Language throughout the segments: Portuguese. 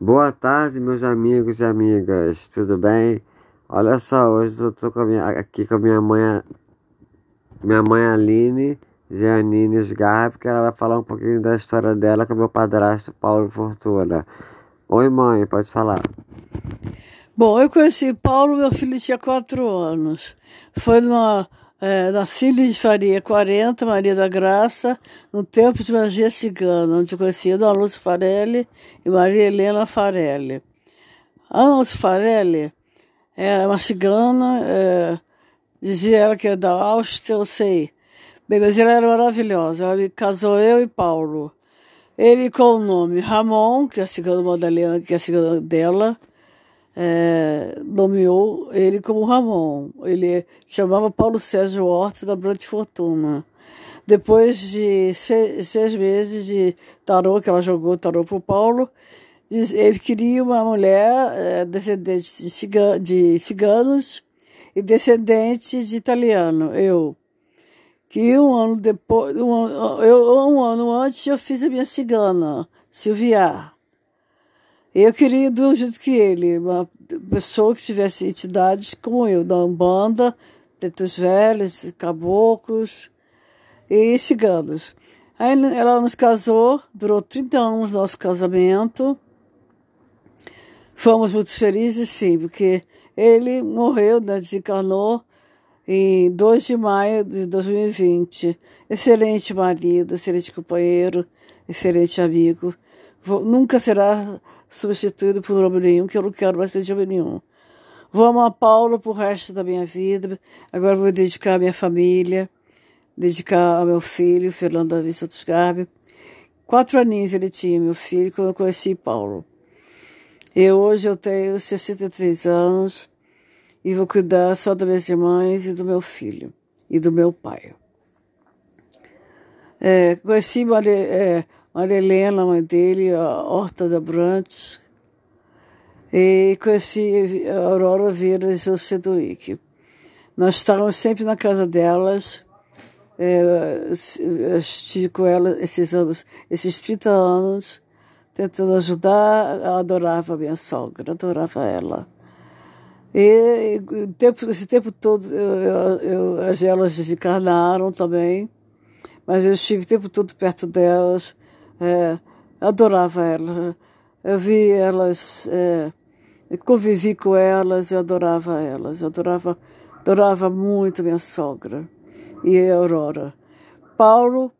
Boa tarde, meus amigos e amigas, tudo bem? Olha só, hoje eu tô com minha, aqui com a minha mãe, minha mãe Aline Giannini Sgarra, porque ela vai falar um pouquinho da história dela com meu padrasto Paulo Fortuna. Oi, mãe, pode falar. Bom, eu conheci Paulo, meu filho tinha quatro anos. Foi numa é, na Faria 40, Maria da Graça, no Tempo de Magia Cigana, onde conheci Ana Lúcia Farelli e Maria Helena Farelli. Ana Lúcia Farelli era uma cigana, é, dizia ela que era da Áustria, eu sei. Bem, mas ela era maravilhosa, ela me casou eu e Paulo. Ele com o nome Ramon, que é a cigana Madalena, que é a cigana dela, é, nomeou ele como Ramon. Ele chamava Paulo Sérgio Horta da Brante Fortuna. Depois de seis, seis, meses de tarô, que ela jogou tarô para o Paulo, ele queria uma mulher é, descendente de, ciga, de ciganos e descendente de italiano, eu. Que um ano depois, um, eu, um ano antes, eu fiz a minha cigana, Silvia. Eu queria do jeito que ele, uma pessoa que tivesse entidades como eu, da Umbanda, pretos velhos, caboclos e ciganos. Aí ela nos casou, durou 30 anos nosso casamento. Fomos muito felizes, sim, porque ele morreu, né, desencarnou em 2 de maio de 2020. Excelente marido, excelente companheiro, excelente amigo. Nunca será substituído por nenhum, que eu não quero mais pedir nenhum. Vou amar Paulo pro resto da minha vida. Agora vou dedicar à minha família, dedicar ao meu filho, Fernando Davi Santos Garbi. Quatro aninhos ele tinha, meu filho, quando eu conheci Paulo. E hoje eu tenho 63 anos e vou cuidar só das minhas irmãs e do meu filho e do meu pai. É, conheci é, Maria Helena, mãe dele, a Horta da Brantes, e conheci a Aurora Vieira e seu Seduíque. Nós estávamos sempre na casa delas, é, estive com ela esses anos, esses 30 anos, tentando ajudar, eu adorava a minha sogra, adorava ela. E, e tempo, esse tempo todo, eu, eu, as elas desencarnaram também, mas eu estive o tempo todo perto delas, é, adorava elas. Eu vi elas, é, convivi com elas, eu adorava elas. Eu adorava, adorava muito minha sogra e a Aurora. Paulo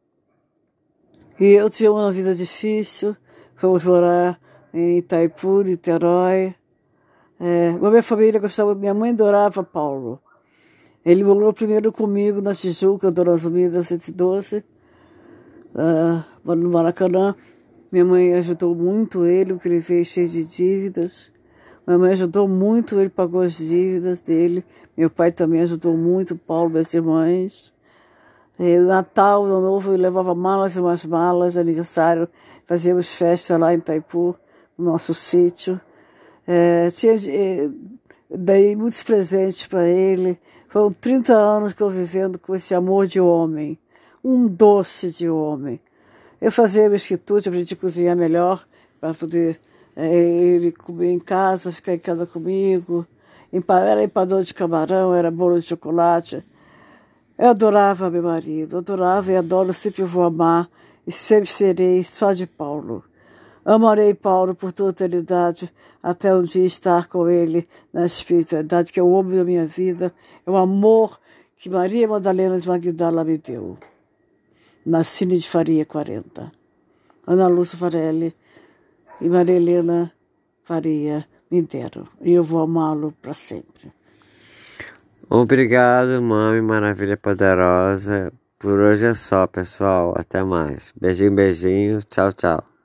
e eu tivemos uma vida difícil, fomos morar em Itaipu, Niterói. É, minha família gostava, minha mãe adorava Paulo. Ele morou primeiro comigo na Tijuca, Dona Zumida 112 uh, no Maracanã. Minha mãe ajudou muito ele, porque ele veio cheio de dívidas. Minha mãe ajudou muito, ele pagou as dívidas dele. Meu pai também ajudou muito, Paulo, minhas irmãs. E Natal, Ano Novo, eu levava malas e umas malas, aniversário, fazíamos festa lá em Taipu, no nosso sítio. É, tinha, dei muitos presentes para ele. Foram 30 anos que eu vivendo com esse amor de homem um doce de homem. Eu fazia meus quitutes, aprendi a cozinhar melhor para poder é, ele comer em casa, ficar em casa comigo. Era empadão de camarão, era bolo de chocolate. Eu adorava meu marido, adorava e adoro, sempre vou amar e sempre serei só de Paulo. Amarei Paulo por toda a eternidade, até um dia estar com ele na espiritualidade, que é o homem da minha vida, é o amor que Maria Madalena de Magdala me deu na Cine de Faria 40. Ana Lúcia Farelli e Maria Helena Faria deram. E eu vou amá-lo para sempre. Obrigado, Mãe Maravilha Poderosa. Por hoje é só, pessoal. Até mais. Beijinho, beijinho. Tchau, tchau.